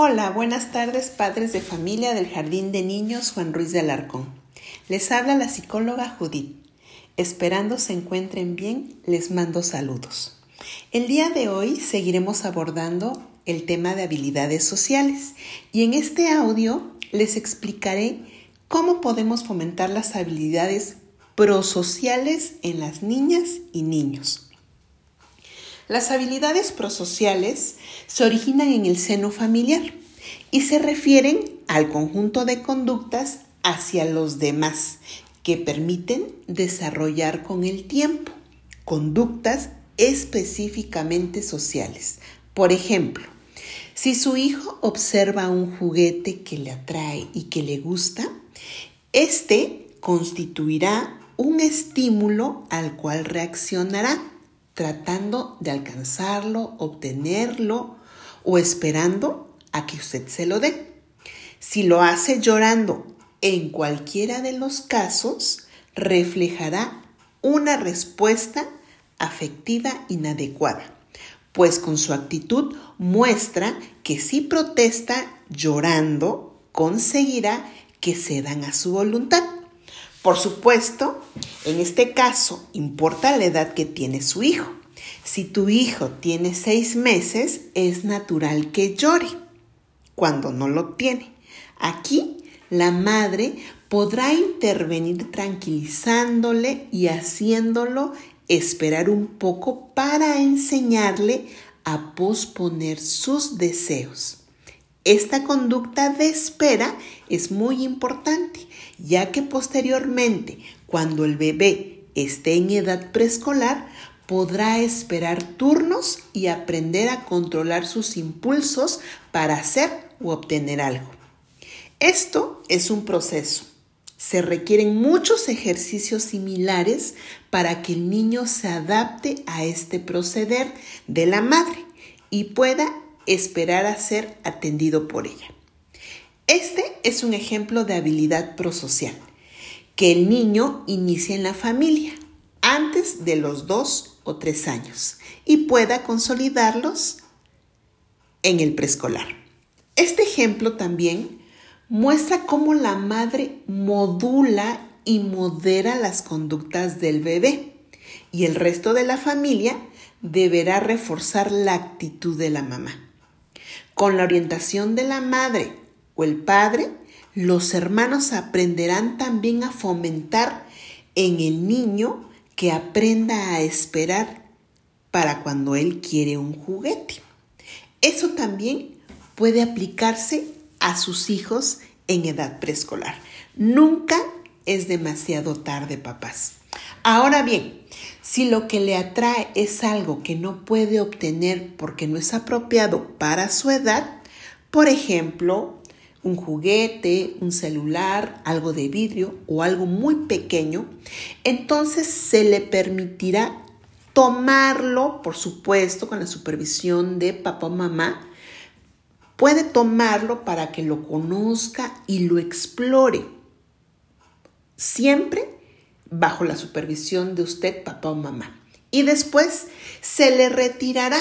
Hola, buenas tardes padres de familia del Jardín de Niños Juan Ruiz de Alarcón. Les habla la psicóloga Judith. Esperando se encuentren bien, les mando saludos. El día de hoy seguiremos abordando el tema de habilidades sociales y en este audio les explicaré cómo podemos fomentar las habilidades prosociales en las niñas y niños. Las habilidades prosociales se originan en el seno familiar y se refieren al conjunto de conductas hacia los demás que permiten desarrollar con el tiempo conductas específicamente sociales. Por ejemplo, si su hijo observa un juguete que le atrae y que le gusta, este constituirá un estímulo al cual reaccionará tratando de alcanzarlo, obtenerlo o esperando a que usted se lo dé. Si lo hace llorando en cualquiera de los casos, reflejará una respuesta afectiva inadecuada, pues con su actitud muestra que si protesta llorando, conseguirá que cedan a su voluntad. Por supuesto, en este caso importa la edad que tiene su hijo. Si tu hijo tiene seis meses, es natural que llore cuando no lo tiene. Aquí la madre podrá intervenir tranquilizándole y haciéndolo esperar un poco para enseñarle a posponer sus deseos. Esta conducta de espera es muy importante, ya que posteriormente, cuando el bebé esté en edad preescolar, podrá esperar turnos y aprender a controlar sus impulsos para hacer o obtener algo. Esto es un proceso. Se requieren muchos ejercicios similares para que el niño se adapte a este proceder de la madre y pueda esperar a ser atendido por ella. Este es un ejemplo de habilidad prosocial, que el niño inicia en la familia antes de los dos o tres años y pueda consolidarlos en el preescolar. Este ejemplo también muestra cómo la madre modula y modera las conductas del bebé y el resto de la familia deberá reforzar la actitud de la mamá. Con la orientación de la madre o el padre, los hermanos aprenderán también a fomentar en el niño que aprenda a esperar para cuando él quiere un juguete. Eso también puede aplicarse a sus hijos en edad preescolar. Nunca es demasiado tarde, papás. Ahora bien, si lo que le atrae es algo que no puede obtener porque no es apropiado para su edad, por ejemplo, un juguete, un celular, algo de vidrio o algo muy pequeño, entonces se le permitirá tomarlo, por supuesto, con la supervisión de papá o mamá. Puede tomarlo para que lo conozca y lo explore. Siempre bajo la supervisión de usted, papá o mamá. Y después se le retirará,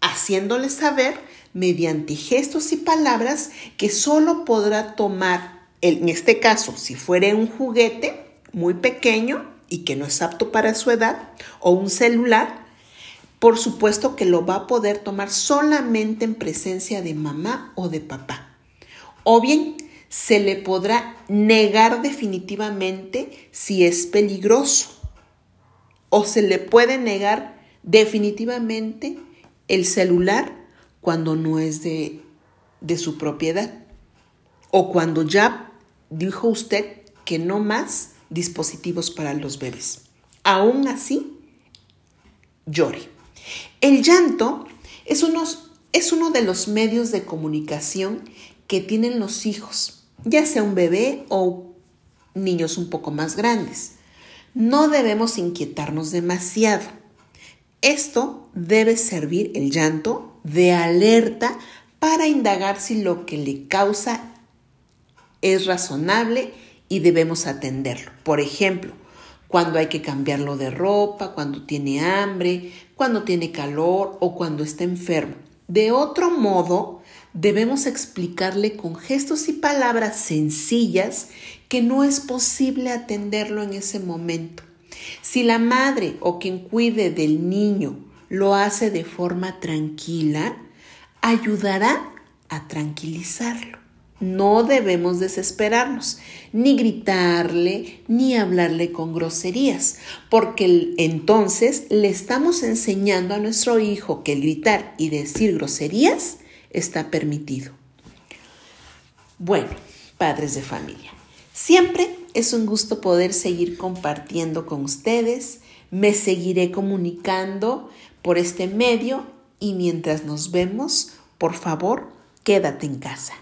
haciéndole saber mediante gestos y palabras que solo podrá tomar, en este caso, si fuera un juguete muy pequeño y que no es apto para su edad, o un celular, por supuesto que lo va a poder tomar solamente en presencia de mamá o de papá. O bien se le podrá negar definitivamente si es peligroso o se le puede negar definitivamente el celular cuando no es de, de su propiedad o cuando ya dijo usted que no más dispositivos para los bebés. Aún así, llore. El llanto es, es uno de los medios de comunicación que tienen los hijos ya sea un bebé o niños un poco más grandes. No debemos inquietarnos demasiado. Esto debe servir el llanto de alerta para indagar si lo que le causa es razonable y debemos atenderlo. Por ejemplo, cuando hay que cambiarlo de ropa, cuando tiene hambre, cuando tiene calor o cuando está enfermo. De otro modo, debemos explicarle con gestos y palabras sencillas que no es posible atenderlo en ese momento. Si la madre o quien cuide del niño lo hace de forma tranquila, ayudará a tranquilizarlo. No debemos desesperarnos, ni gritarle, ni hablarle con groserías, porque entonces le estamos enseñando a nuestro hijo que el gritar y decir groserías está permitido. Bueno, padres de familia, siempre es un gusto poder seguir compartiendo con ustedes. Me seguiré comunicando por este medio y mientras nos vemos, por favor, quédate en casa.